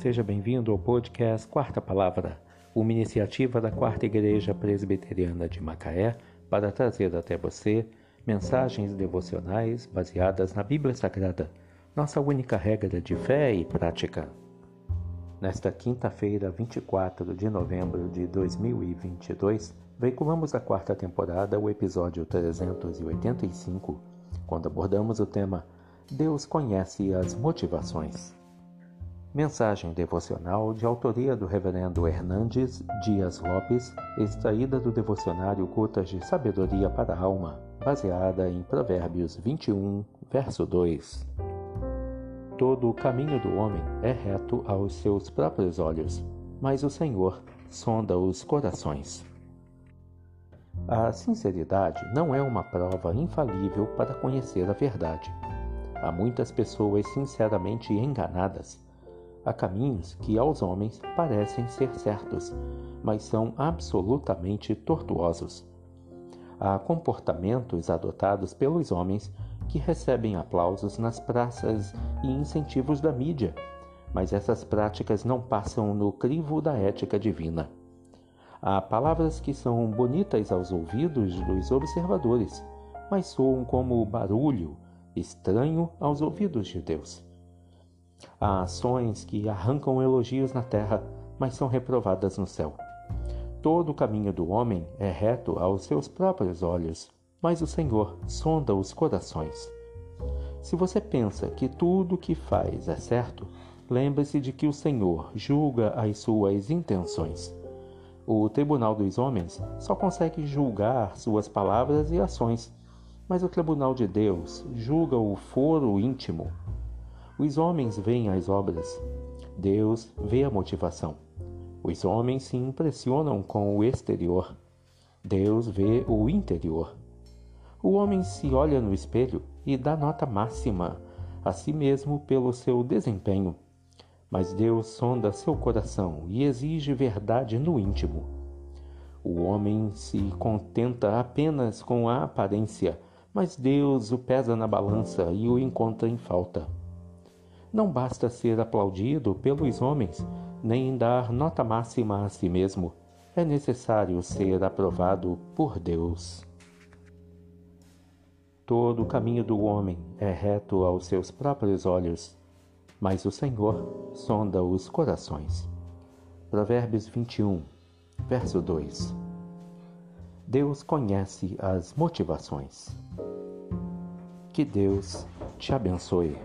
Seja bem-vindo ao podcast Quarta Palavra, uma iniciativa da Quarta Igreja Presbiteriana de Macaé para trazer até você mensagens devocionais baseadas na Bíblia Sagrada, nossa única regra de fé e prática. Nesta quinta-feira, 24 de novembro de 2022, veiculamos a quarta temporada, o episódio 385, quando abordamos o tema Deus conhece as motivações. Mensagem devocional de autoria do Reverendo Hernandes Dias Lopes, extraída do devocionário Gotas de Sabedoria para a Alma, baseada em Provérbios 21, verso 2. Todo o caminho do homem é reto aos seus próprios olhos, mas o Senhor sonda os corações. A sinceridade não é uma prova infalível para conhecer a verdade. Há muitas pessoas sinceramente enganadas Há caminhos que aos homens parecem ser certos, mas são absolutamente tortuosos. Há comportamentos adotados pelos homens que recebem aplausos nas praças e incentivos da mídia, mas essas práticas não passam no crivo da ética divina. Há palavras que são bonitas aos ouvidos dos observadores, mas soam como barulho estranho aos ouvidos de Deus. Há ações que arrancam elogios na terra, mas são reprovadas no céu. Todo o caminho do homem é reto aos seus próprios olhos, mas o Senhor sonda os corações. Se você pensa que tudo o que faz é certo, lembre-se de que o Senhor julga as suas intenções. O tribunal dos homens só consegue julgar suas palavras e ações, mas o tribunal de Deus julga o foro íntimo, os homens veem as obras, Deus vê a motivação. Os homens se impressionam com o exterior, Deus vê o interior. O homem se olha no espelho e dá nota máxima a si mesmo pelo seu desempenho, mas Deus sonda seu coração e exige verdade no íntimo. O homem se contenta apenas com a aparência, mas Deus o pesa na balança e o encontra em falta. Não basta ser aplaudido pelos homens, nem dar nota máxima a si mesmo. É necessário ser aprovado por Deus. Todo o caminho do homem é reto aos seus próprios olhos, mas o Senhor sonda os corações. Provérbios 21, verso 2. Deus conhece as motivações. Que Deus te abençoe.